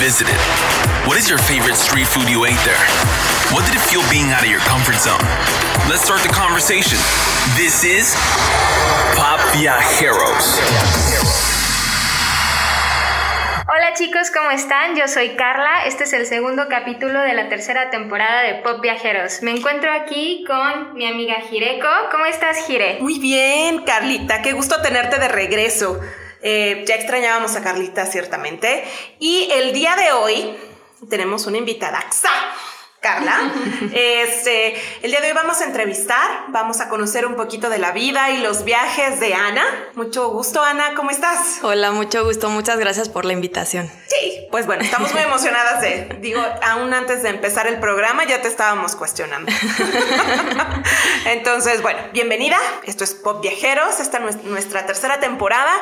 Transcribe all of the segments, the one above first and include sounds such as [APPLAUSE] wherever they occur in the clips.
visited? What is your favorite street food you ate there? What did it feel being out of your comfort zone? Let's start the conversation. This is Pop Viajeros. Hola chicos, ¿cómo están? Yo soy Carla. Este es el segundo capítulo de la tercera temporada de Pop Viajeros. Me encuentro aquí con mi amiga Jireko. ¿Cómo estás, Jire? Muy bien, Carlita. Qué gusto tenerte de regreso. Eh, ya extrañábamos a Carlita, ciertamente. Y el día de hoy tenemos una invitada. Carla. [LAUGHS] Este, el día de hoy vamos a entrevistar, vamos a conocer un poquito de la vida y los viajes de Ana. Mucho gusto, Ana, ¿cómo estás? Hola, mucho gusto, muchas gracias por la invitación. Sí, pues bueno, estamos muy emocionadas de, digo, aún antes de empezar el programa ya te estábamos cuestionando. [LAUGHS] Entonces, bueno, bienvenida. Esto es Pop Viajeros, esta es nuestra tercera temporada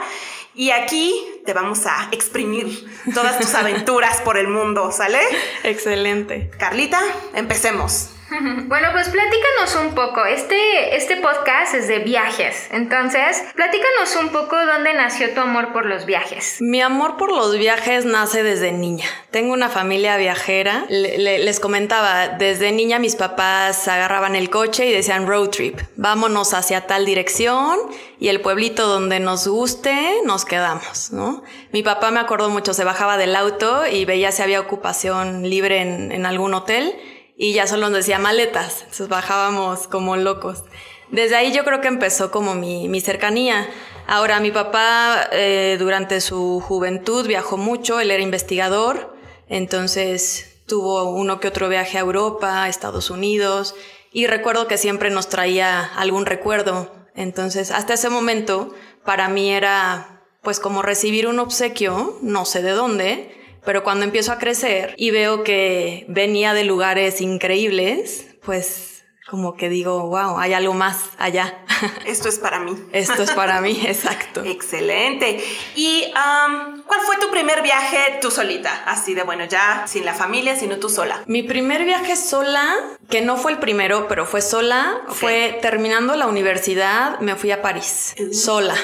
y aquí te vamos a exprimir todas tus aventuras por el mundo, ¿sale? Excelente. Carlita, empecemos. [LAUGHS] Bueno, pues platícanos un poco. Este, este podcast es de viajes. Entonces, platícanos un poco dónde nació tu amor por los viajes. Mi amor por los viajes nace desde niña. Tengo una familia viajera. les comentaba, desde niña mis papás agarraban el coche y decían road trip. Vámonos hacia tal dirección y el pueblito donde nos guste, nos quedamos, ¿no? Mi papá me acuerdo mucho, se bajaba del auto y veía si había ocupación libre en, en algún hotel y ya solo nos decía maletas, entonces bajábamos como locos. Desde ahí yo creo que empezó como mi, mi cercanía. Ahora, mi papá eh, durante su juventud viajó mucho, él era investigador, entonces tuvo uno que otro viaje a Europa, a Estados Unidos, y recuerdo que siempre nos traía algún recuerdo. Entonces, hasta ese momento, para mí era pues como recibir un obsequio, no sé de dónde, pero cuando empiezo a crecer y veo que venía de lugares increíbles, pues como que digo, wow, hay algo más allá. [LAUGHS] Esto es para mí. Esto es para mí, [LAUGHS] exacto. Excelente. ¿Y cuál fue tu primer viaje tú solita? Así de, bueno, ya sin la familia, sino tú sola. Mi primer viaje sola, que no fue el primero, pero fue sola, fue terminando la universidad, me fui a París, uh. sola.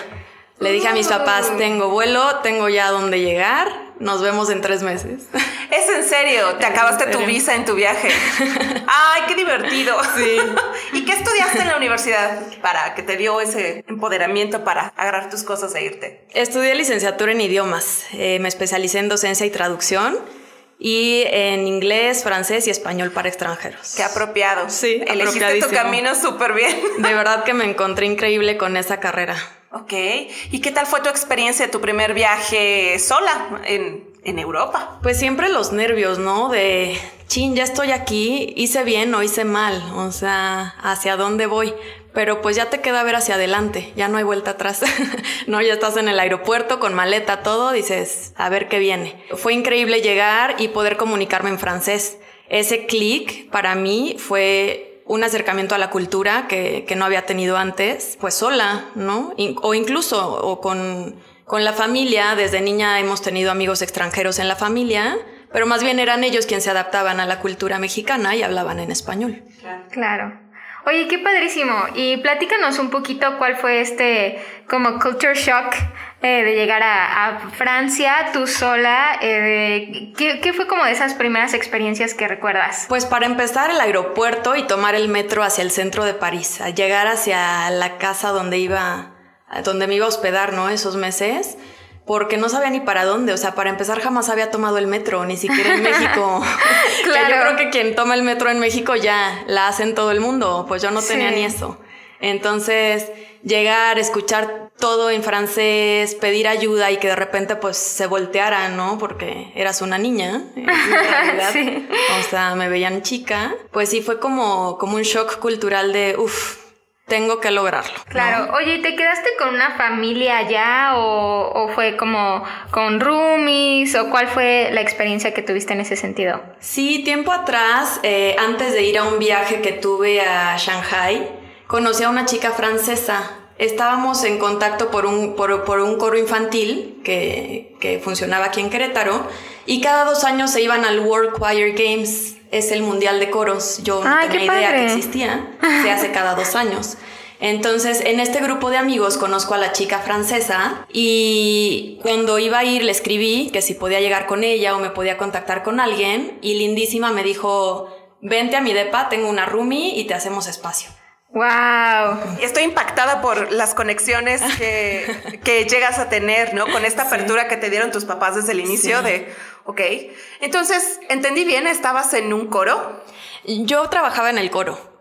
Le dije a mis papás, uh. tengo vuelo, tengo ya dónde llegar, nos vemos en tres meses. [LAUGHS] Es en serio, te acabaste tu visa en tu viaje. [LAUGHS] Ay, qué divertido. Sí. [LAUGHS] ¿Y qué estudiaste en la universidad para que te dio ese empoderamiento para agarrar tus cosas e irte? Estudié licenciatura en idiomas. Eh, me especialicé en docencia y traducción y en inglés, francés y español para extranjeros. Qué apropiado. Sí, Elegiste tu camino súper bien. De verdad que me encontré increíble con esa carrera. Ok. ¿Y qué tal fue tu experiencia, tu primer viaje sola en, en Europa? Pues siempre los nervios, ¿no? De, chin, ya estoy aquí, hice bien o hice mal, o sea, hacia dónde voy. Pero pues ya te queda ver hacia adelante, ya no hay vuelta atrás. [LAUGHS] no, ya estás en el aeropuerto con maleta, todo, dices, a ver qué viene. Fue increíble llegar y poder comunicarme en francés. Ese clic para mí fue un acercamiento a la cultura que, que no había tenido antes, pues sola, ¿no? o incluso o con, con la familia, desde niña hemos tenido amigos extranjeros en la familia, pero más bien eran ellos quienes se adaptaban a la cultura mexicana y hablaban en español. Claro. Oye, qué padrísimo. Y platícanos un poquito cuál fue este como culture shock eh, de llegar a, Francia tú sola. Eh, ¿qué, fue como de esas primeras experiencias que recuerdas? Pues para empezar el aeropuerto y tomar el metro hacia el centro de París, a llegar hacia la casa donde iba, donde me iba a hospedar, ¿no? Esos meses porque no sabía ni para dónde. O sea, para empezar, jamás había tomado el metro, ni siquiera en México. [LAUGHS] claro. yo creo que quien toma el metro en México ya la hace en todo el mundo. Pues yo no tenía ni eso. Entonces, llegar, escuchar todo en francés, pedir ayuda y que de repente pues se volteara, ¿no? Porque eras una niña, [LAUGHS] en realidad. sí. O sea, me veían chica. Pues sí, fue como, como un shock cultural de, uff, tengo que lograrlo. Claro, oye, ¿te quedaste con una familia allá o, fue como con roomies o cuál fue la experiencia que tuviste en ese sentido? Sí, tiempo atrás, eh, antes de ir a un viaje que tuve a Shanghai, conocí a una chica francesa. Estábamos en contacto por un, por, un coro infantil que, que funcionaba aquí en Querétaro y cada dos años se iban al World Choir Games es el Mundial de Coros. Yo no tenía idea que existía. Se hace cada dos [LAUGHS] años. Entonces, en este grupo de amigos conozco a la chica francesa y cuando iba a ir le escribí que si podía llegar con ella o me podía contactar con alguien y lindísima me dijo, vente a mi depa, tengo una roomie y te hacemos espacio. Wow. Estoy impactada por las conexiones que, que, llegas a tener, ¿no? Con esta apertura que te dieron tus papás desde el inicio de, ok. Entonces, entendí bien, estabas en un coro. Yo trabajaba en el coro.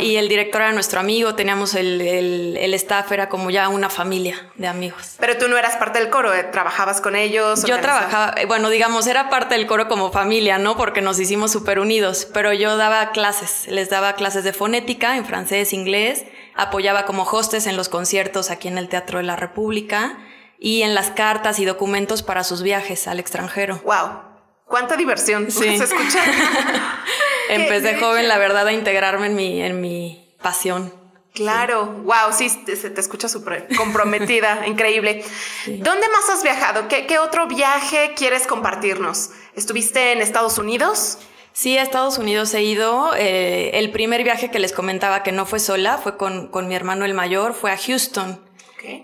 Y, el director era nuestro amigo, teníamos el, el, staff, era como ya una familia de amigos. Pero tú no eras parte del coro, ¿eh? ¿trabajabas con ellos? Yo trabajaba, eh, bueno, digamos, era parte del coro como familia, ¿no? Porque nos hicimos súper unidos, pero yo daba clases, les daba clases de fonética en francés, inglés, apoyaba como hostes en los conciertos aquí en el Teatro de la República y en las cartas y documentos para sus viajes al extranjero. ¡Wow! ¿Cuánta diversión sí. se escucha? [LAUGHS] Empecé joven, la verdad, a integrarme en mi, en mi pasión. Claro, wow, sí, te, te escucha súper comprometida, [LAUGHS] increíble. ¿Dónde más has viajado? ¿Qué, otro viaje quieres compartirnos? ¿Estuviste en Estados Unidos? Sí, a Estados Unidos he ido. Eh, el primer viaje que les comentaba que no fue sola, fue con, con mi hermano el mayor, fue a Houston.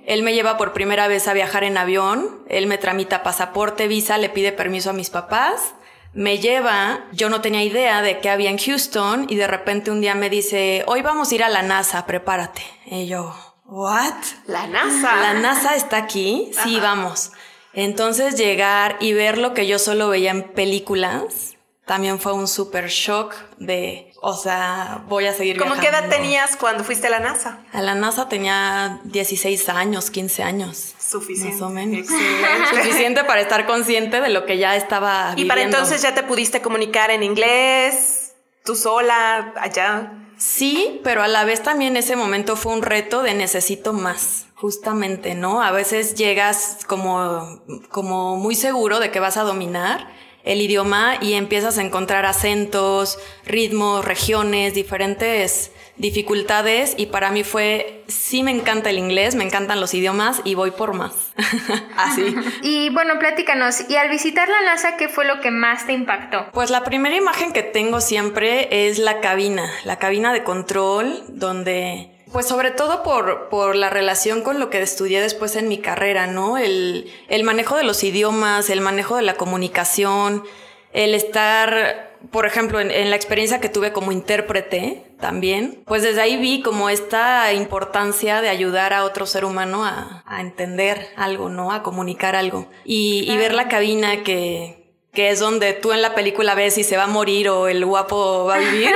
Él me lleva por primera vez a viajar en avión, él me tramita pasaporte, visa, le pide permiso a mis papás me lleva, yo no tenía idea de que había en Houston y de repente un día me dice, hoy vamos a ir a la NASA, prepárate. Y yo, ¿what? La NASA. La NASA está aquí, sí, vamos. Entonces llegar y ver lo que yo solo veía en películas, también fue un super shock de, o sea, voy a seguir ¿Cómo qué edad tenías cuando fuiste a la NASA? A la NASA tenía 16 años, 15 años. Suficiente. Más o menos. [LAUGHS] Suficiente para estar consciente de lo que ya estaba viviendo. Y para entonces ya te pudiste comunicar en inglés, tú sola, allá. Sí, pero a la vez también ese momento fue un reto de necesito más, justamente, ¿no? A veces llegas como, como muy seguro de que vas a dominar el idioma y empiezas a encontrar acentos, ritmos, regiones, diferentes dificultades y para mí fue, sí me encanta el inglés, me encantan los idiomas y voy por más. [LAUGHS] Así. [LAUGHS] Y bueno, platícanos, y al visitar la NASA, ¿qué fue lo que más te impactó? Pues la primera imagen que tengo siempre es la cabina, la cabina de control, donde pues sobre todo por, por, la relación con lo que estudié después en mi carrera, ¿no? El, el manejo de los idiomas, el manejo de la comunicación, el estar por ejemplo, en, la experiencia que tuve como intérprete también, pues desde ahí vi como esta importancia de ayudar a otro ser humano a, entender algo, ¿no? A comunicar algo. Y, ver la cabina que, que es donde tú en la película ves si se va a morir o el guapo va a vivir,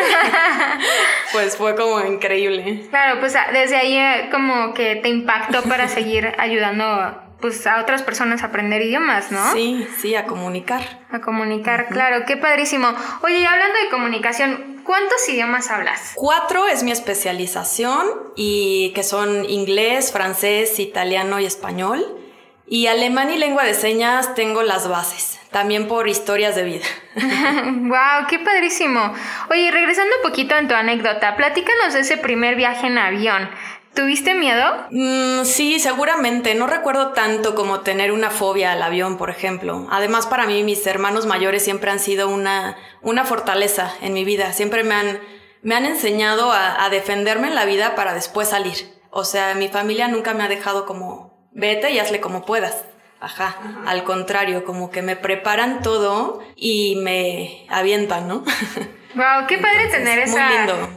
[LAUGHS] pues fue como increíble. Claro, pues desde ahí eh, como que te impactó para [LAUGHS] seguir ayudando pues a otras personas a aprender idiomas, ¿no? Sí, sí, a comunicar. A comunicar, claro, qué padrísimo. Oye, y hablando de comunicación, ¿cuántos idiomas hablas? Cuatro es mi especialización y que son inglés, francés, italiano y español. Y alemán y lengua de señas tengo las bases, también por historias de vida. [LAUGHS] wow, qué padrísimo. Oye, regresando un poquito en tu anécdota, platícanos de ese primer viaje en avión. ¿Tuviste miedo? Mm, sí, seguramente. No recuerdo tanto como tener una fobia al avión, por ejemplo. Además, para mí, mis hermanos mayores siempre han sido una, una fortaleza en mi vida. Siempre me han, me han enseñado a, defenderme en la vida para después salir. O sea, mi familia nunca me ha dejado como, vete y hazle como puedas. Ajá, al contrario, como que me preparan todo y me avientan, ¿no? [LAUGHS] Wow, qué padre tener esa,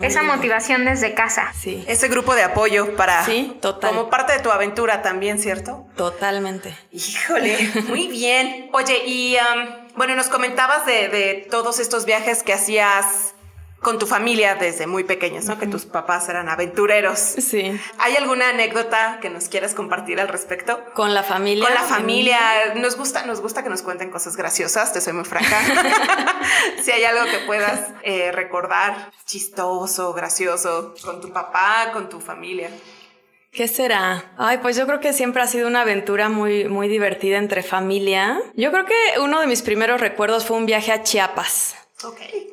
esa motivación desde casa. Sí. Ese grupo de apoyo para. Sí, total. Como parte de tu aventura también, ¿cierto? Totalmente. Híjole, [LAUGHS] muy bien. Oye, y um, bueno, nos comentabas de, de todos estos viajes que hacías con tu familia desde muy pequeños, ¿no? Que tus papás eran aventureros. Sí. ¿Hay alguna anécdota que nos quieras compartir al respecto? Con la familia. Con la familia. Nos gusta, nos gusta que nos cuenten cosas graciosas, te soy muy franca. [LAUGHS] si hay algo que puedas eh, recordar, chistoso, gracioso, con tu papá, con tu familia. ¿Qué será? Ay, pues yo creo que siempre ha sido una aventura muy, muy divertida entre familia. Yo creo que uno de mis primeros recuerdos fue un viaje a Chiapas.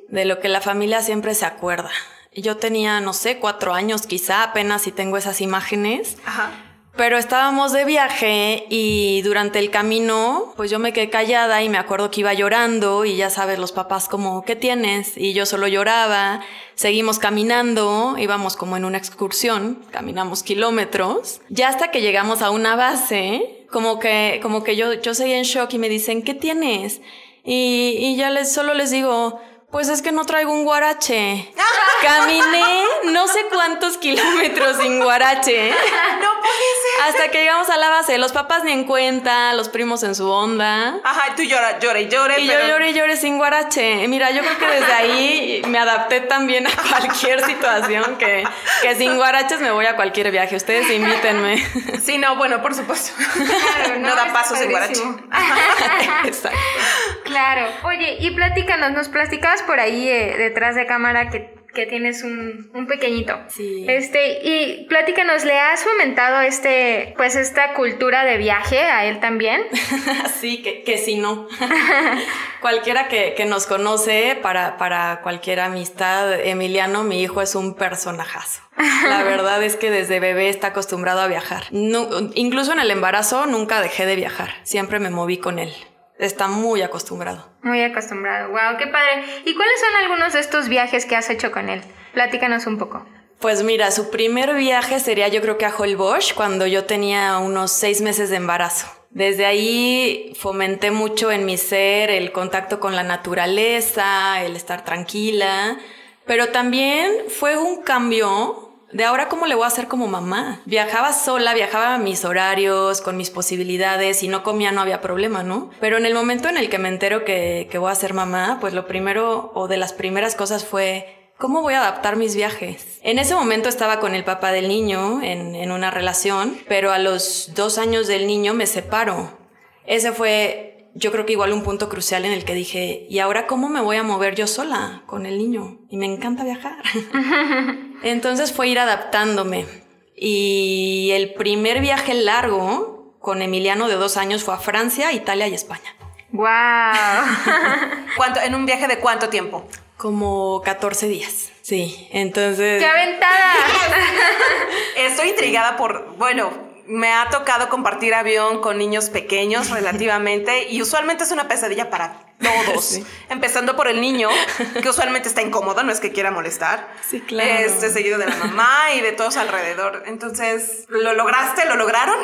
De lo que la familia siempre se acuerda. Yo tenía, no sé, cuatro años quizá, apenas si tengo esas imágenes. Pero estábamos de viaje y durante el camino, pues yo me quedé callada y me acuerdo que iba llorando y ya sabes, los papás como, ¿qué tienes? Y yo solo lloraba. Seguimos caminando, íbamos como en una excursión, caminamos kilómetros, ya hasta que llegamos a una base, como que, como que yo, yo seguía en shock y me dicen, ¿qué tienes? Y, y ya les, solo les digo, pues es que no traigo un guarache. [LAUGHS] Caminé no sé cuántos kilómetros sin guarache. [LAUGHS] No puede ser. Hasta que llegamos a la base. Los papás ni en cuenta, los primos en su onda. Ajá, y tú lloras, llora y llore. Y pero... yo lloré y lloré sin guarache. Mira, yo creo que desde ahí me adapté también a cualquier situación que, que sin guaraches me voy a cualquier viaje. Ustedes invítenme. [LAUGHS] Sí, no, bueno, por supuesto. Claro, no, da pasos sin guarache. Exacto. Claro. Oye, y platícanos, nos platicabas por ahí eh, detrás de cámara que, que tienes un, un pequeñito. Sí. Este, y platícanos, ¿le has fomentado este, pues esta cultura de viaje a él también? [LAUGHS] Sí, que, que si no. [LAUGHS] Cualquiera que, que nos conoce para, para cualquier amistad, Emiliano, mi hijo, es un personajazo. La verdad es que desde bebé está acostumbrado a viajar. No- incluso en el embarazo nunca dejé de viajar. Siempre me moví con él. Está muy acostumbrado. Muy acostumbrado. Wow, qué padre. ¿Y cuáles son algunos de estos viajes que has hecho con él? Platícanos un poco. Pues mira, su primer viaje sería yo creo que a Holbox cuando yo tenía unos seis meses de embarazo. Desde ahí fomenté mucho en mi ser el contacto con la naturaleza, el estar tranquila, pero también fue un cambio de ahora cómo le voy a hacer como mamá. Viajaba sola, viajaba a mis horarios, con mis posibilidades, y no comía no había problema, ¿no? Pero en el momento en el que me entero que, que voy a ser mamá, pues lo primero o de las primeras cosas fue ¿Cómo voy a adaptar mis viajes? En ese momento estaba con el papá del niño en, en una relación, pero a los dos años del niño me separo. Ese fue, yo creo que igual un punto crucial en el que dije, ¿y ahora cómo me voy a mover yo sola con el niño? Y me encanta viajar. [LAUGHS] Entonces fue ir adaptándome. Y el primer viaje largo con Emiliano de dos años fue a Francia, Italia y España. Wow. [LAUGHS] ¿Cuánto, ¿En un viaje de cuánto tiempo? Como 14 días. Sí, entonces... ¡Qué aventada! [LAUGHS] Estoy intrigada por, bueno, me ha tocado compartir avión con niños pequeños [LAUGHS] relativamente y usualmente es una pesadilla para todos, Sí. empezando por el niño, que usualmente está incómodo, no es que quiera molestar. Sí, claro. Este, seguido de la mamá y de todos alrededor. Entonces, ¿lo lograste? ¿Lo lograron?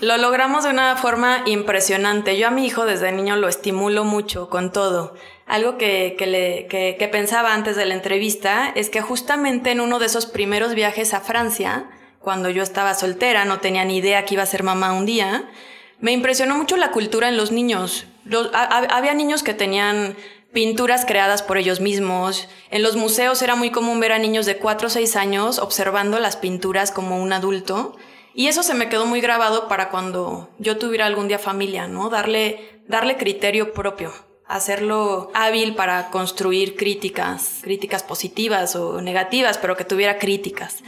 Lo logramos de una forma impresionante. Yo a mi hijo desde niño lo estimulo mucho con todo. Algo que, que, le, que, que pensaba antes de la entrevista es que justamente en uno de esos primeros viajes a Francia, cuando yo estaba soltera, no tenía ni idea que iba a ser mamá un día, me impresionó mucho la cultura en los niños. Había niños que tenían pinturas creadas por ellos mismos. En los museos era muy común ver a niños de 4 o 6 años observando las pinturas como un adulto. Y eso se me quedó muy grabado para cuando yo tuviera algún día familia, ¿no? Darle, darle criterio propio, hacerlo hábil para construir críticas, críticas positivas o negativas, pero que tuviera críticas.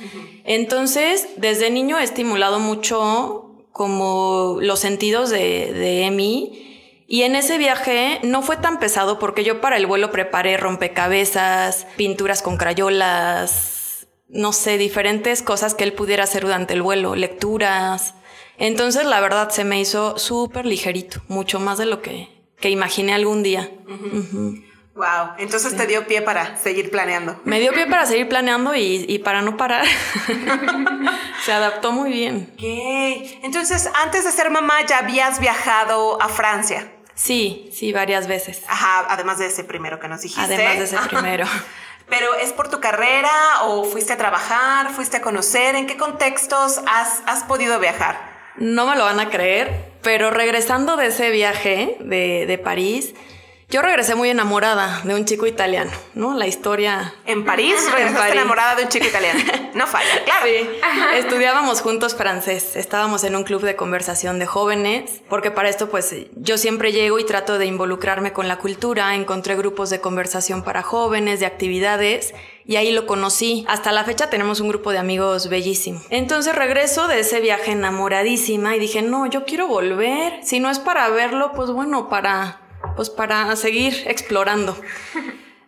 Entonces, desde niño he estimulado mucho como los sentidos de, de Emi. Y en ese viaje no fue tan pesado porque yo para el vuelo preparé rompecabezas, pinturas con crayolas, no sé, diferentes cosas que él pudiera hacer durante el vuelo, lecturas. Entonces, la verdad, se me hizo súper ligerito, mucho más de lo que, que imaginé algún día. Wow, entonces te dio pie para seguir planeando. Me dio pie para seguir planeando y, y para no parar. [LAUGHS] se adaptó muy bien. Ok, entonces antes de ser mamá ya habías viajado a Francia. Sí, sí, varias veces. Ajá, además de ese primero que nos dijiste. Además de ese primero. [LAUGHS] Pero ¿es por tu carrera o fuiste a trabajar, fuiste a conocer? ¿En qué contextos has, has podido viajar? No me lo van a creer, pero regresando de ese viaje de, de París, yo regresé muy enamorada de un chico italiano, ¿no? La historia... En París, regresaste París. enamorada de un chico italiano. No falla, [LAUGHS] claro. Sí, estudiábamos juntos francés, estábamos en un club de conversación de jóvenes, porque para esto pues yo siempre llego y trato de involucrarme con la cultura, encontré grupos de conversación para jóvenes, de actividades, y ahí lo conocí. Hasta la fecha tenemos un grupo de amigos bellísimo. Entonces regreso de ese viaje enamoradísima y dije, no, yo quiero volver, si no es para verlo, pues bueno, para, pues para seguir explorando.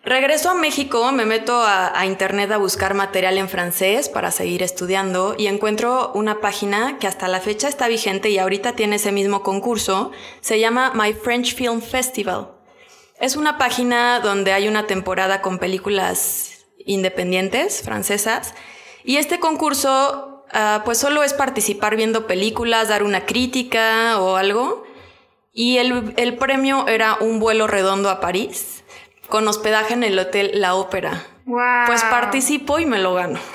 Regreso a México, me meto a, internet a buscar material en francés para seguir estudiando y encuentro una página que hasta la fecha está vigente y ahorita tiene ese mismo concurso. Se llama My French Film Festival. Es una página donde hay una temporada con películas independientes francesas y este concurso uh, pues solo es participar viendo películas, dar una crítica o algo. Y el, el premio era un vuelo redondo a París con hospedaje en el hotel La Ópera. Wow. Pues participo y me lo gano. [GASPS]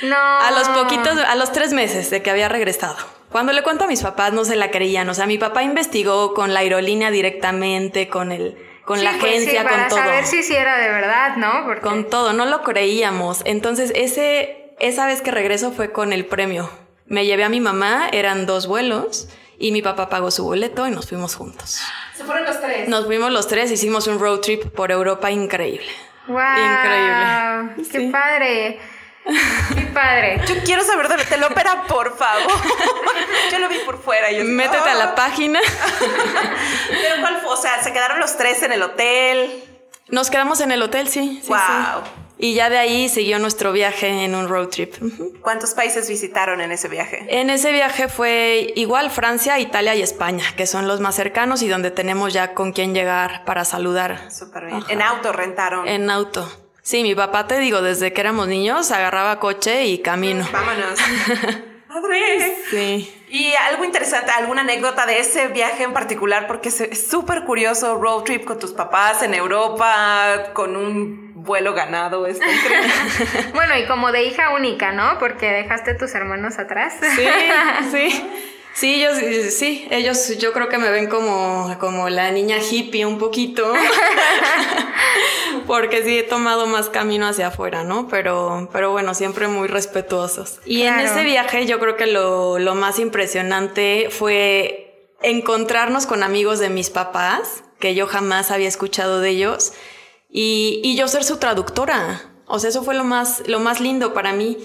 No. A los poquitos, a los tres meses de que había regresado. Cuando le cuento a mis papás no se la creían. O sea, mi papá investigó con la aerolínea directamente, con el, con Sí, la pues sí, agencia, para con todo. saber si sí era de verdad, ¿no? Porque Con todo, no lo creíamos. Entonces, ese, esa vez que regreso fue con el premio. Me llevé a mi mamá, eran dos vuelos, y mi papá pagó su boleto y nos fuimos juntos. Se fueron los tres. Nos fuimos los tres, hicimos un road trip por Europa increíble. wow, Increíble. Qué Sí. padre. Qué padre. Yo quiero saber del hotel ópera, por favor. Yo lo vi por fuera. Yo Métete a la "Oh". página. Pero cuál fue, o sea, se quedaron los tres en el hotel. Nos quedamos en el hotel, sí. sí, Wow. sí. Y ya de ahí siguió nuestro viaje en un road trip. ¿Cuántos países visitaron en ese viaje? En ese viaje fue igual Francia, Italia y España, que son los más cercanos y donde tenemos ya con quién llegar para saludar Súper bien. En auto rentaron. en auto. Sí, mi papá, te digo, desde que éramos niños agarraba coche y camino. [LAUGHS] Vámonos. [LAUGHS] Padre. Sí. Y algo interesante, alguna anécdota de ese viaje en particular, porque es- es súper curioso, road trip con tus papás en Europa, con un vuelo ganado, increíble. [LAUGHS] [LAUGHS] Bueno, y como de hija única, ¿no? Porque dejaste a tus hermanos atrás. Sí, [LAUGHS] sí. Sí, ellos, sí, ellos yo creo que me ven como, como la niña hippie un poquito. Porque sí he tomado más camino hacia afuera, ¿no? Pero, pero bueno, siempre muy respetuosos. Y en Claro. ese viaje yo creo que lo, lo más impresionante fue encontrarnos con amigos de mis papás, que yo jamás había escuchado de ellos, y, y yo ser su traductora. O sea, eso fue lo más, lo más lindo para mí.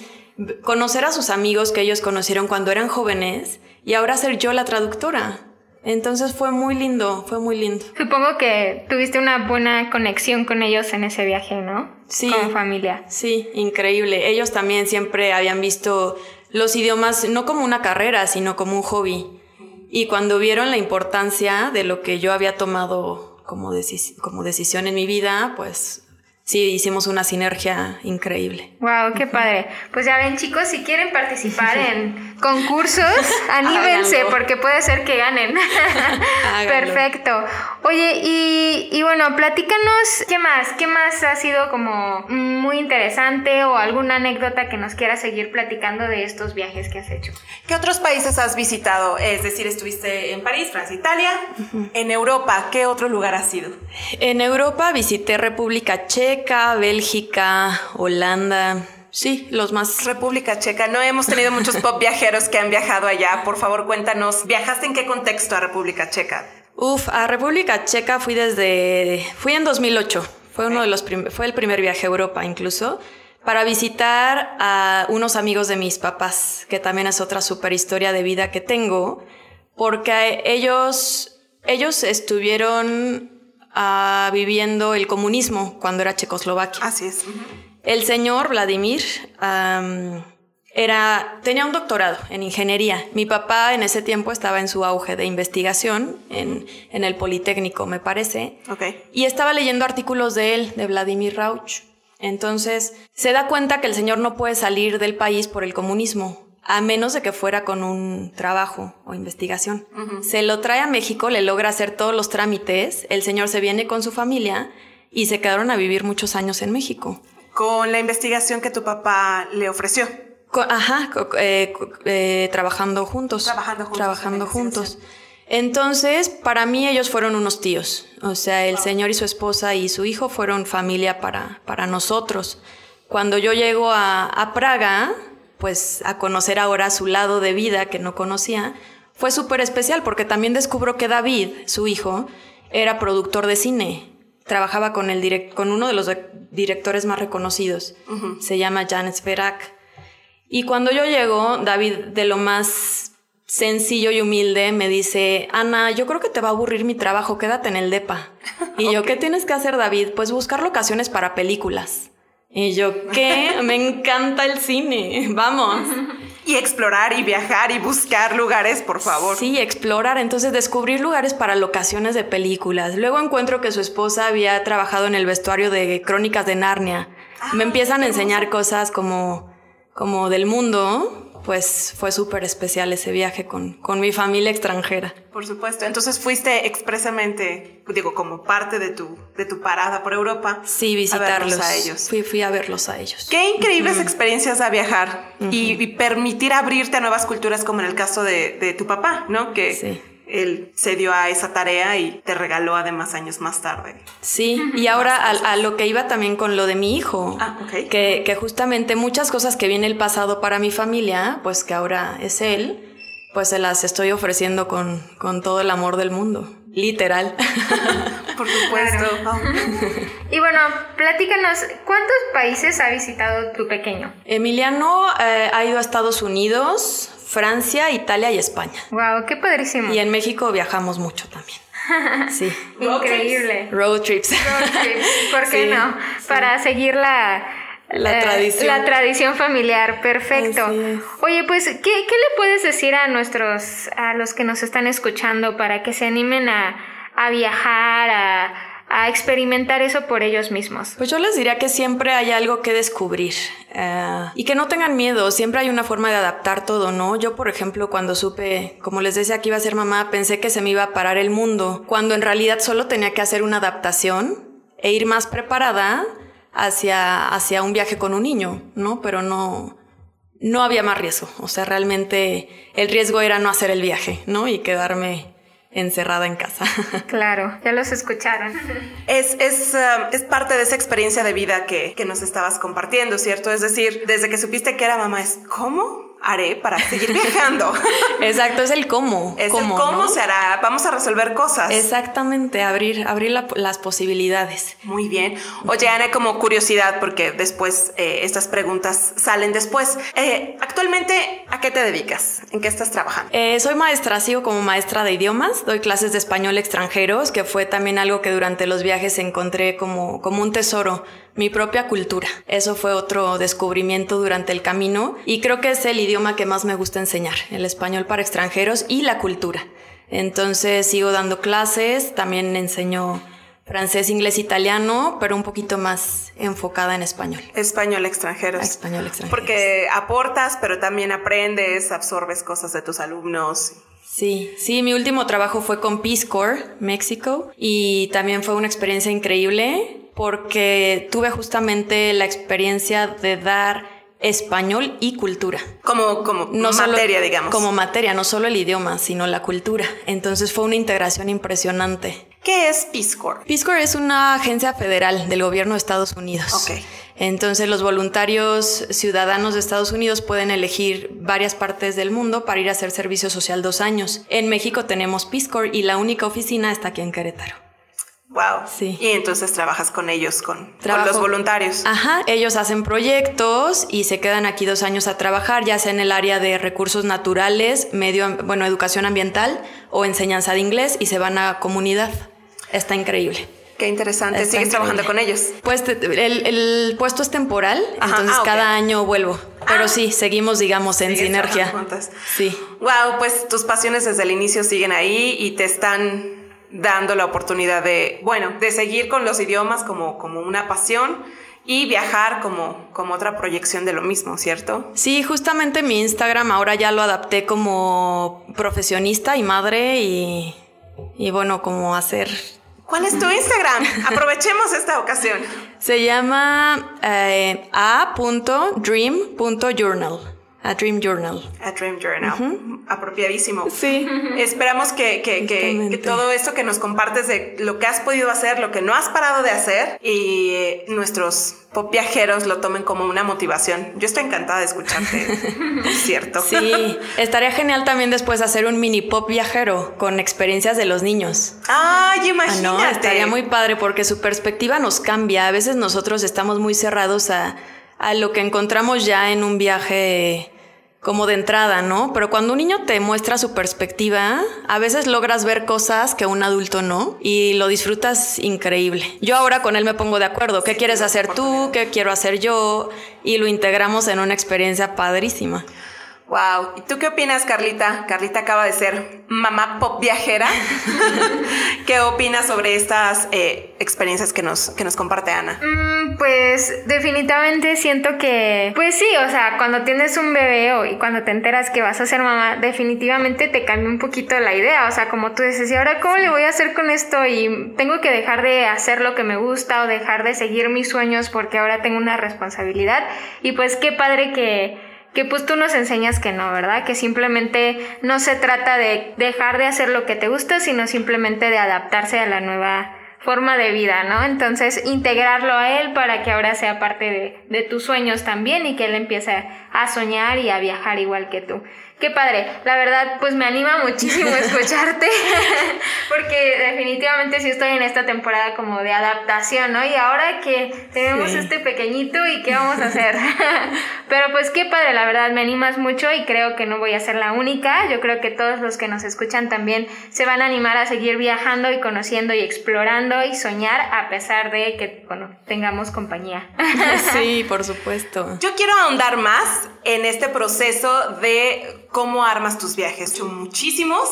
Conocer a sus amigos que ellos conocieron cuando eran jóvenes y ahora ser yo la traductora. Entonces fue muy lindo, fue muy lindo. Supongo que tuviste una buena conexión con ellos en ese viaje, ¿no? Sí. Como familia. Sí, increíble. Ellos también siempre habían visto los idiomas no como una carrera, sino como un hobby. Y cuando vieron la importancia de lo que yo había tomado como, decis- como decisión en mi vida, pues sí, hicimos una sinergia increíble. Wow, qué padre. Pues ya ven, chicos, si quieren participar [LAUGHS] en concursos, [LAUGHS] anímense porque puede ser que ganen. [LAUGHS] Perfecto. Oye, y, y bueno, platícanos, ¿qué más? ¿Qué más ha sido como muy interesante o alguna anécdota que nos quieras seguir platicando de estos viajes que has hecho? ¿Qué otros países has visitado? Es decir, estuviste en París, Francia, Italia. En Europa, ¿qué otro lugar has ido? En Europa visité República Checa, Bélgica, Holanda. Sí, los más República Checa. No hemos tenido muchos pop viajeros que han viajado allá. Por favor, cuéntanos, ¿viajaste en qué contexto a República Checa? Uf, a República Checa fui desde. Fui en 2008. Fue uno de los prim- fue el primer viaje a Europa incluso para visitar a unos amigos de mis papás, que también es otra super historia de vida que tengo, porque ellos ellos estuvieron viviendo el comunismo cuando era Checoslovaquia. Así es. El señor Vladimir era, tenía un doctorado en ingeniería. Mi papá en ese tiempo estaba en su auge de investigación en, en el Politécnico, me parece, Ok. y estaba leyendo artículos de él, de Vladimir Rauch. Entonces se da cuenta que el señor no puede salir del país por el comunismo, a menos de que fuera con un trabajo o investigación. Se lo trae a México, le logra hacer todos los trámites, el señor se viene con su familia y se quedaron a vivir muchos años en México. Con la investigación que tu papá le ofreció. Ajá, eh, eh, trabajando juntos. Trabajando juntos Trabajando juntos. Entonces, para mí ellos fueron unos tíos. O sea, el señor y su esposa y su hijo fueron familia para, para nosotros. Cuando yo llego a, a Praga, pues a conocer ahora su lado de vida que no conocía, fue súper especial porque también descubro que David, su hijo, era productor de cine. Trabajaba con, el con uno de los directores más reconocidos. Se llama Jan Sverak. Y cuando yo llego, David de lo más sencillo y humilde, me dice, Ana, yo creo que te va a aburrir mi trabajo, quédate en el DEPA. Y yo, [LAUGHS] ¿qué tienes que hacer, David? Pues buscar locaciones para películas. Y yo, ¿qué? [LAUGHS] Me encanta el cine, [LAUGHS] vamos. Y explorar y viajar y buscar lugares, por favor. Sí, explorar, entonces descubrir lugares para locaciones de películas. Luego encuentro que su esposa había trabajado en el vestuario de Crónicas de Narnia. Me empiezan a enseñar cosas como, como del mundo, pues fue súper especial ese viaje con, con, mi familia extranjera. Por supuesto. Entonces fuiste expresamente, digo, como parte de tu, de tu parada por Europa. Sí, visitarlos. A, ellos. Fui, fui a verlos a ellos. Qué increíbles experiencias a viajar y, permitir abrirte a nuevas culturas, como en el caso de, de tu papá, ¿no? Que sí él se dio a esa tarea y te regaló además años más tarde. Sí, y ahora a, lo que iba también con lo de mi hijo, ah, que, que justamente muchas cosas que viene el pasado para mi familia, pues que ahora es él, pues se las estoy ofreciendo con, con todo el amor del mundo. Literal. [LAUGHS] Por supuesto. y bueno, platícanos, ¿cuántos países ha visitado tu pequeño? Emiliano eh, ha ido a Estados Unidos, Francia, Italia y España. Wow, qué padrísimo. Y en México viajamos mucho también. [LAUGHS] Sí. Increíble. Road trips. Road trips. ¿Por qué no? Para seguir la, la tradición. La tradición familiar, perfecto. Oye, pues, ¿qué, ¿qué, le puedes decir a nuestros, a los que nos están escuchando para que se animen a, a viajar, a, a experimentar eso por ellos mismos? Pues yo les diría que siempre hay algo que descubrir eh, y que no tengan miedo, siempre hay una forma de adaptar todo, ¿no? Yo, por ejemplo, cuando supe, como les decía que iba a ser mamá, pensé que se me iba a parar el mundo, cuando en realidad solo tenía que hacer una adaptación e ir más preparada hacia, hacia un viaje con un niño, ¿no? Pero no, no había más riesgo, o sea, realmente el riesgo era no hacer el viaje, ¿no? Y quedarme encerrada en casa. [LAUGHS] Claro, ya los escucharon. Es, es, um, es parte de esa experiencia de vida que, que nos estabas compartiendo, ¿cierto? Es decir, desde que supiste que era mamá, es ¿cómo? Haré para seguir viajando. [LAUGHS] Exacto, es el cómo. Es cómo, el cómo se hará. Vamos a resolver cosas. Exactamente, abrir, abrir las posibilidades. Muy bien. Oye, Ana, como curiosidad, porque después eh, estas preguntas salen después. Eh, actualmente, ¿a qué te dedicas? ¿En qué estás trabajando? Eh, soy maestra, sigo como maestra de idiomas. Doy clases de español extranjeros, que fue también algo que durante los viajes encontré como, como un tesoro mi propia cultura. Eso fue otro descubrimiento durante el camino y creo que es el idioma que más me gusta enseñar, el español para extranjeros y la cultura. Entonces sigo dando clases, también enseño francés, inglés, italiano, pero un poquito más enfocada en español. Español extranjeros. Español extranjeros. Porque aportas, pero también aprendes, absorbes cosas de tus alumnos. Sí, sí, mi último trabajo fue con Peace Corps, México, y también fue una experiencia increíble porque tuve justamente la experiencia de dar español y cultura. Como, como materia, digamos. Como materia, no solo el idioma, sino la cultura. Entonces fue una integración impresionante. ¿Qué es Peace Corps? Peace Corps es una agencia federal del gobierno de Estados Unidos. Ok. Entonces los voluntarios ciudadanos de Estados Unidos pueden elegir varias partes del mundo para ir a hacer servicio social dos años. En México tenemos Peace Corps y la única oficina está aquí en Querétaro. Wow. Sí. Y entonces trabajas con ellos, con, los voluntarios. Ajá, ellos hacen proyectos y se quedan aquí dos años a trabajar, ya sea en el área de recursos naturales, medio, bueno, educación ambiental o enseñanza de inglés y se van a comunidad. Está increíble. Qué interesante. ¿Sigues trabajando con ellos? Pues el, puesto es temporal, entonces ah, cada año vuelvo. Pero ah. sí, seguimos, digamos, en sinergia. Sí. Wow, pues tus pasiones desde el inicio siguen ahí y te están dando la oportunidad de, bueno, de seguir con los idiomas como, como una pasión y viajar como, como otra proyección de lo mismo, ¿cierto? Sí, justamente mi Instagram ahora ya lo adapté como profesionista y madre y, y bueno, como hacer... ¿Cuál es tu Instagram? [LAUGHS] Aprovechemos esta ocasión. Se llama eh, a.dream.journal. A Dream Journal. A Dream Journal. Apropiadísimo. Sí. [LAUGHS] Esperamos que, que, que, todo esto que nos compartes de lo que has podido hacer, lo que no has parado de hacer y nuestros pop viajeros lo tomen como una motivación. Yo estoy encantada de escucharte. [LAUGHS] es cierto. Sí. Estaría genial también después hacer un mini pop viajero con experiencias de los niños. Ay, imagínate. no, estaría muy padre porque su perspectiva nos cambia. A veces nosotros estamos muy cerrados a, a lo que encontramos ya en un viaje como de entrada, ¿no? Pero cuando un niño te muestra su perspectiva, a veces logras ver cosas que un adulto no y lo disfrutas increíble. Yo ahora con él me pongo de acuerdo, ¿qué quieres hacer tú? ¿Qué quiero hacer yo? Y lo integramos en una experiencia padrísima. Wow. ¿Y tú qué opinas, Carlita? Carlita acaba de ser mamá pop viajera. [LAUGHS] ¿Qué opinas sobre estas eh, experiencias que nos, que nos comparte Ana? Mm, pues definitivamente siento que, pues sí, o sea, cuando tienes un bebé o, y cuando te enteras que vas a ser mamá, definitivamente te cambia un poquito la idea. O sea, como tú dices, ¿y ahora cómo le voy a hacer con esto? Y tengo que dejar de hacer lo que me gusta o dejar de seguir mis sueños porque ahora tengo una responsabilidad. Y pues qué padre que que pues tú nos enseñas que no, ¿verdad? Que simplemente no se trata de dejar de hacer lo que te gusta, sino simplemente de adaptarse a la nueva forma de vida, ¿no? Entonces, integrarlo a él para que ahora sea parte de, tus sueños también y que él empiece a soñar y a viajar igual que tú. Qué padre, la verdad pues me anima muchísimo [LAUGHS] escucharte [LAUGHS] porque definitivamente sí estoy en esta temporada como de adaptación, ¿no? Y ahora que tenemos este pequeñito y qué vamos a hacer. [LAUGHS] Pero pues qué padre, la verdad me animas mucho y creo que no voy a ser la única, yo creo que todos los que nos escuchan también se van a animar a seguir viajando y conociendo y explorando y soñar a pesar de que, bueno, tengamos compañía. sí, por supuesto. Yo quiero ahondar más en este proceso de cómo armas tus viajes. He hecho muchísimos.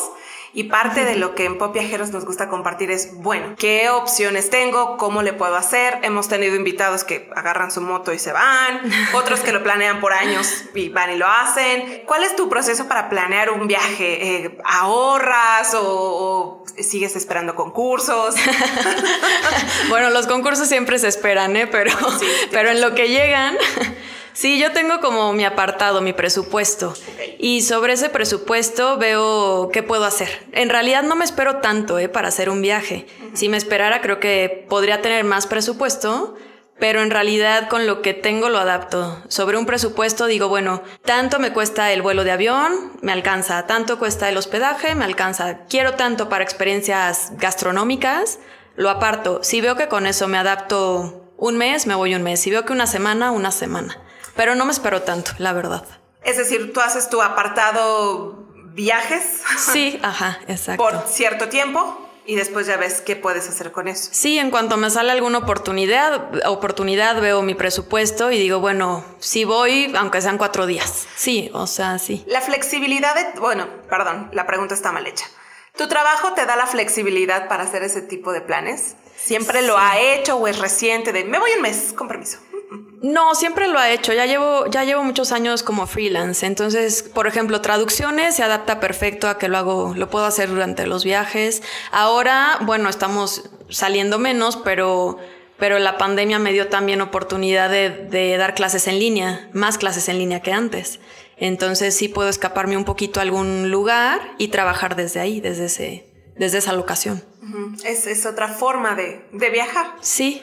Y parte de lo que en Pop Viajeros nos gusta compartir es, bueno, ¿qué opciones tengo? ¿Cómo le puedo hacer? Hemos tenido invitados que agarran su moto y se van, [LAUGHS] otros que lo planean por años y van y lo hacen. ¿Cuál es tu proceso para planear un viaje? Eh, ¿Ahorras o, sigues esperando concursos? [LAUGHS] bueno, los concursos siempre se esperan, ¿eh? Pero, pero en lo que llegan... Sí, yo tengo como mi apartado, mi presupuesto. Y sobre ese presupuesto veo qué puedo hacer. En realidad no me espero tanto ¿eh? para hacer un viaje. Si me esperara creo que podría tener más presupuesto, pero en realidad con lo que tengo lo adapto. Sobre un presupuesto digo, bueno, tanto me cuesta el vuelo de avión, me alcanza, tanto cuesta el hospedaje, me alcanza, quiero tanto para experiencias gastronómicas, lo aparto. Si veo que con eso me adapto un mes, me voy un mes. Si veo que una semana, una semana. Pero no me espero tanto, la verdad. Es decir, tú haces tu apartado viajes. Sí, [LAUGHS] ajá, exacto. Por cierto tiempo y después ya ves qué puedes hacer con eso. Sí, en cuanto me sale alguna oportunidad, oportunidad veo mi presupuesto y digo, bueno, si voy, aunque sean cuatro días. Sí, o sea, sí. La flexibilidad de, bueno, perdón, la pregunta está mal hecha. ¿Tu trabajo te da la flexibilidad para hacer ese tipo de planes? ¿Siempre lo ha hecho o es reciente de me voy un mes, con permiso? No, siempre lo ha hecho. Ya llevo, ya llevo muchos años como freelance. Entonces, por ejemplo, traducciones se adapta perfecto a que lo hago, lo puedo hacer durante los viajes. Ahora, bueno, estamos saliendo menos, pero, pero la pandemia me dio también oportunidad de, de dar clases en línea, más clases en línea que antes. Entonces sí puedo escaparme un poquito a algún lugar y trabajar desde ahí, desde ese, desde esa locación. es, es, otra forma de, de viajar. Sí.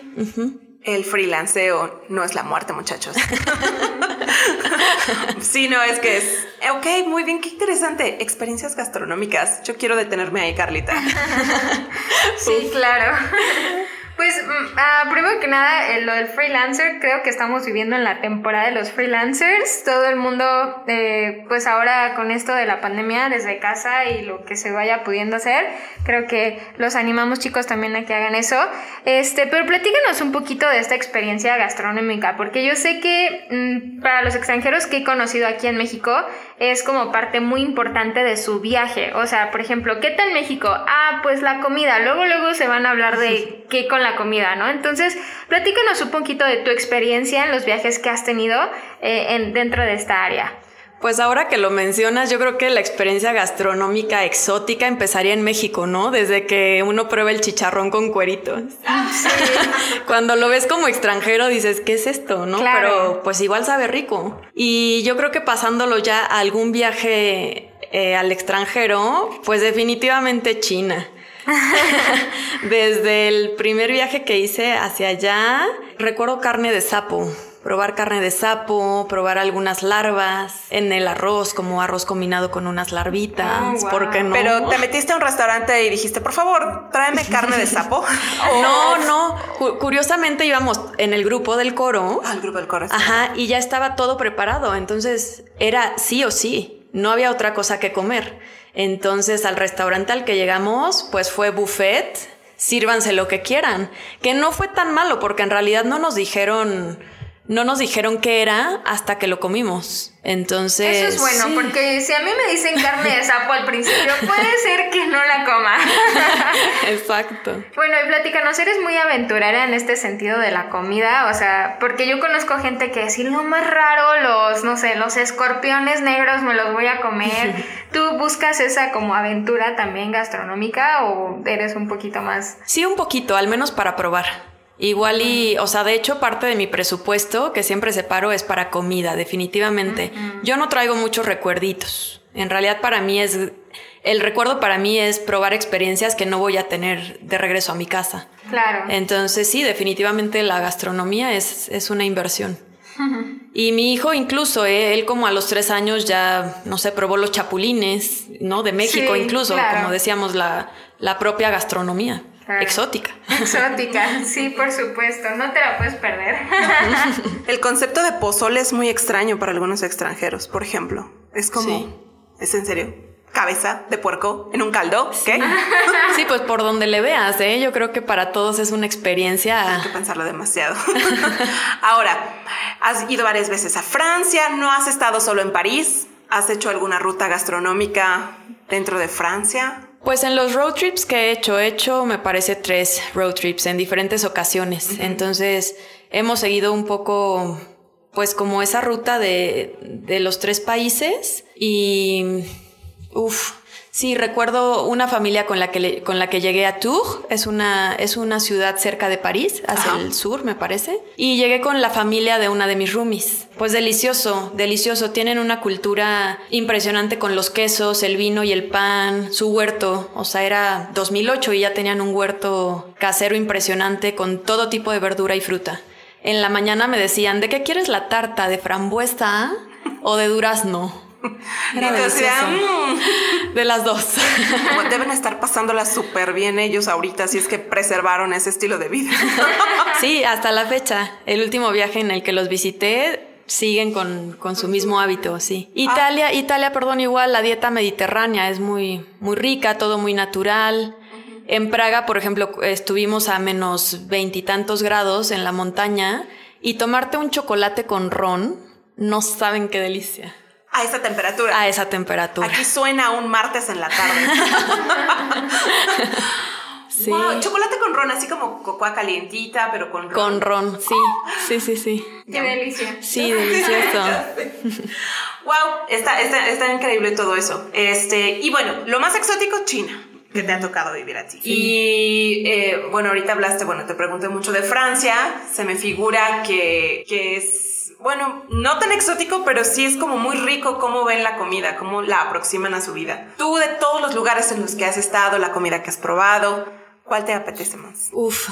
El freelanceo no es la muerte, muchachos. [LAUGHS] sí, no, es que es. Ok, muy bien, qué interesante. Experiencias gastronómicas. Yo quiero detenerme ahí, Carlita. sí, claro. Pues uh, primero que nada, lo del freelancer, creo que estamos viviendo en la temporada de los freelancers. Todo el mundo, eh, pues ahora con esto de la pandemia desde casa y lo que se vaya pudiendo hacer, creo que los animamos chicos también a que hagan eso. Este, pero platícanos un poquito de esta experiencia gastronómica, porque yo sé que mm, para los extranjeros que he conocido aquí en México, es como parte muy importante de su viaje. O sea, por ejemplo, ¿qué tal México? Ah, pues la comida. Luego, luego se van a hablar de [LAUGHS] qué con la comida, ¿no? Entonces, platícanos un poquito de tu experiencia en los viajes que has tenido eh, en, dentro de esta área. Pues ahora que lo mencionas, yo creo que la experiencia gastronómica exótica empezaría en México, ¿no? Desde que uno prueba el chicharrón con cueritos. [LAUGHS] Cuando lo ves como extranjero dices, ¿qué es esto? ¿No? Pero pues igual sabe rico. Y yo creo que pasándolo ya a algún viaje eh, al extranjero, pues definitivamente China. [LAUGHS] Desde el primer viaje que hice hacia allá, recuerdo carne de sapo probar carne de sapo, probar algunas larvas, en el arroz, como arroz combinado con unas larvitas, Oh, wow. ¿por qué no? Pero te metiste a un restaurante y dijiste, por favor, tráeme carne de sapo. [LAUGHS] No, no, Cu- curiosamente íbamos en el grupo del coro. Al grupo del corazón. Ajá, y ya estaba todo preparado, entonces era sí o sí, no había otra cosa que comer. Entonces al restaurante al que llegamos, pues fue buffet, sírvanse lo que quieran, que no fue tan malo porque en realidad no nos dijeron, no nos dijeron qué era hasta que lo comimos. Entonces... Eso es bueno, sí. porque si a mí me dicen carne de sapo al principio, [LAUGHS] puede ser que no la coma. [LAUGHS] Exacto. Bueno, y platícanos, eres muy aventurera en este sentido de la comida, o sea, porque yo conozco gente que decir lo más raro, los, no sé, los escorpiones negros me los voy a comer. [LAUGHS] ¿Tú buscas esa como aventura también gastronómica o eres un poquito más... Sí, un poquito, al menos para probar. Igual y, o sea, de hecho parte de mi presupuesto que siempre separo es para comida, definitivamente. Yo no traigo muchos recuerditos. En realidad para mí es, el recuerdo para mí es probar experiencias que no voy a tener de regreso a mi casa. Claro. Entonces sí, definitivamente la gastronomía es, es una inversión. [LAUGHS] Y mi hijo incluso, eh, él como a los tres años ya, no sé, probó los chapulines, ¿no? De México Sí, incluso, claro. como decíamos, la, la propia gastronomía Claro. exótica. Exótica, sí, por supuesto, no te la puedes perder. [LAUGHS] El concepto de pozole es muy extraño para algunos extranjeros, por ejemplo. Es como, Sí. ¿es en serio? Cabeza de puerco en un caldo, ¿qué? [LAUGHS] Sí, pues por donde le veas, ¿eh? Yo creo que para todos es una Hay experiencia. que pensarlo demasiado. [LAUGHS] Ahora, has ido varias veces a Francia, no has estado solo en París, has hecho alguna ruta gastronómica dentro de Francia. Pues en los road trips que he hecho, he hecho, me parece, tres road trips en diferentes ocasiones. Entonces, hemos seguido un poco, pues como esa ruta de, de los tres países y, uff, sí, recuerdo una familia con la que, le- con la que llegué a Tours, es una, es una ciudad cerca de París, hacia Ajá. el sur, me parece, y llegué con la familia de una de mis roomies. Pues delicioso, delicioso. Tienen una cultura impresionante con los quesos, el vino y el pan, su huerto. O sea, era 2008 y ya tenían un huerto casero impresionante con todo tipo de verdura y fruta. En la mañana me decían, ¿de qué quieres la tarta? ¿De frambuesa o de durazno? [LAUGHS] Era delicioso. "Mm, De las dos. [LAUGHS] como deben estar pasándola súper bien ellos ahorita, si es que preservaron ese estilo de vida. [LAUGHS] Sí, hasta la fecha. El último viaje en el que los visité siguen con, con su mismo hábito, sí. Italia, Italia, perdón, igual la dieta mediterránea es muy, muy rica, todo muy natural. En Praga, por ejemplo, estuvimos a menos veintitantos grados en la montaña y tomarte un chocolate con ron, no saben qué delicia. A esa temperatura. A esa temperatura. Aquí suena un martes en la tarde. [LAUGHS] Sí. Wow, chocolate con ron, así como cocoa calientita, pero con ron. Con ron, sí, sí, sí, sí. Qué delicia. Sí, delicioso. [LAUGHS] Wow, está, está, está increíble todo eso. Este, y bueno, lo más exótico, China, que te ha tocado vivir a ti. Y eh, bueno, ahorita hablaste, bueno, te pregunté mucho de Francia. Se me figura que, que es, bueno, no tan exótico, pero sí es como muy rico cómo ven la comida, cómo la aproximan a su vida. Tú, de todos los lugares en los que has estado, la comida que has probado, ¿cuál te apetece más? Uf,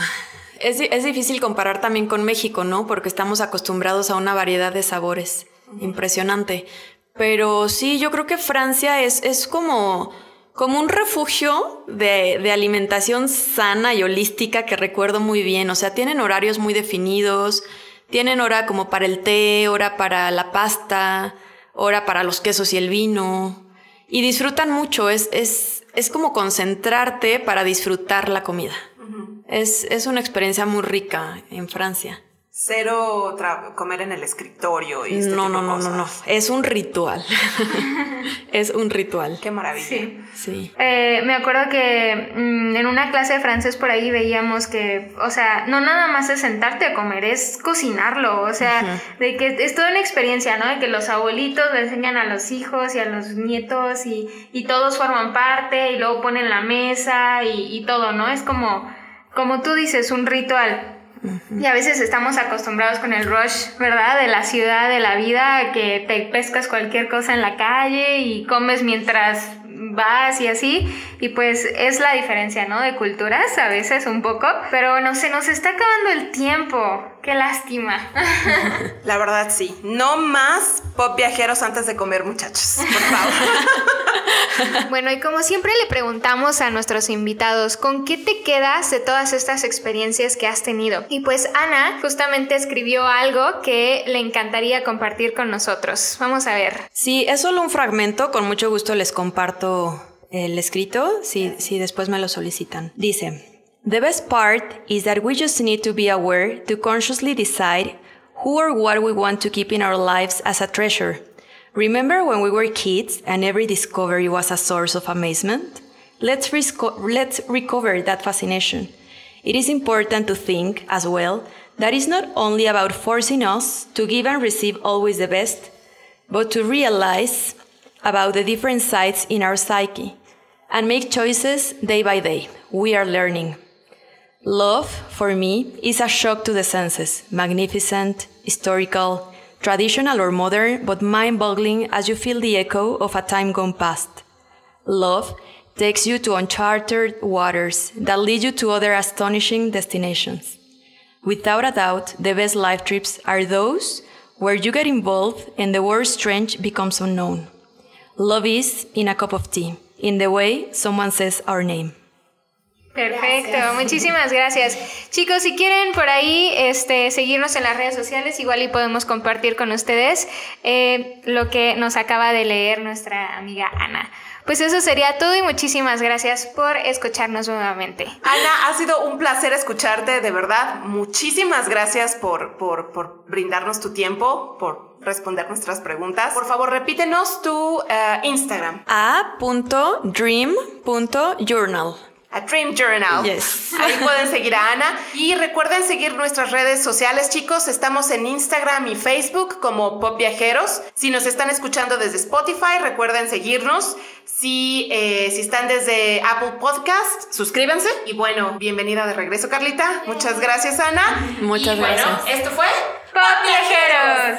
es, es difícil comparar también con México, ¿no? Porque estamos acostumbrados a una variedad de sabores impresionante. Pero sí, yo creo que Francia es, es como, como un refugio de, de alimentación sana y holística que recuerdo muy bien. O sea, tienen horarios muy definidos, tienen hora como para el té, hora para la pasta, hora para los quesos y el vino. Y disfrutan mucho, es, es, es como concentrarte para disfrutar la comida. es, es una experiencia muy rica en Francia. Cero comer en el escritorio y este no, tipo no, no, no, no. Es un ritual. [LAUGHS] es un ritual. Qué maravilla. Sí. Sí. Eh, me acuerdo que mm, en una clase de francés por ahí veíamos que, o sea, no nada más es sentarte a comer, es cocinarlo, o sea, de que es toda una experiencia, ¿no? De que los abuelitos le enseñan a los hijos y a los nietos y, y todos forman parte y luego ponen la mesa y, y todo, ¿no? Es como, como tú dices, un ritual. Y a veces estamos acostumbrados con el rush, ¿verdad? De la ciudad, de la vida, que te pescas cualquier cosa en la calle y comes mientras vas y así. Y pues es la diferencia, ¿no? De culturas, a veces un poco. Pero no sé, nos está acabando el tiempo. Qué lástima. [LAUGHS] La verdad sí. No más pop viajeros antes de comer, muchachos. Por favor. [LAUGHS] bueno, y como siempre le preguntamos a nuestros invitados, ¿con qué te quedas de todas estas experiencias que has tenido? Y pues Ana justamente escribió algo que le encantaría compartir con nosotros. Vamos a ver. Sí, es solo un fragmento. Con mucho gusto les comparto el escrito si, si después me lo solicitan. Dice. The best part is that we just need to be aware to consciously decide who or what we want to keep in our lives as a treasure. Remember when we were kids and every discovery was a source of amazement? Let's, let's recover that fascination. It is important to think, as well, that it's not only about forcing us to give and receive always the best, but to realize about the different sides in our psyche and make choices day by day. We are learning. Love, for me, is a shock to the senses, magnificent, historical, traditional or modern, but mind boggling as you feel the echo of a time gone past. Love takes you to uncharted waters that lead you to other astonishing destinations. Without a doubt, the best life trips are those where you get involved and the word strange becomes unknown. Love is in a cup of tea, in the way someone says our name. Perfecto, muchísimas gracias. Chicos, si quieren por ahí este, seguirnos en las redes sociales, igual y podemos compartir con ustedes eh, lo que nos acaba de leer nuestra amiga Ana. Pues eso sería todo y muchísimas gracias por escucharnos nuevamente. Ana, ha sido un placer escucharte, de verdad. Muchísimas gracias por, por, por brindarnos tu tiempo, por responder nuestras preguntas. Por favor, repítenos tu uh, Instagram. a.dream.journal a Dream Journal. Yes. Ahí pueden seguir a Ana. Y recuerden seguir nuestras redes sociales, chicos. Estamos en Instagram y Facebook como Pop Viajeros. Si nos están escuchando desde Spotify, recuerden seguirnos. Si, eh, si están desde Apple Podcast, suscríbanse. Y bueno, bienvenida de regreso, Carlita. Muchas gracias, Ana. Muchas gracias. Bueno, esto fue Pop Viajeros.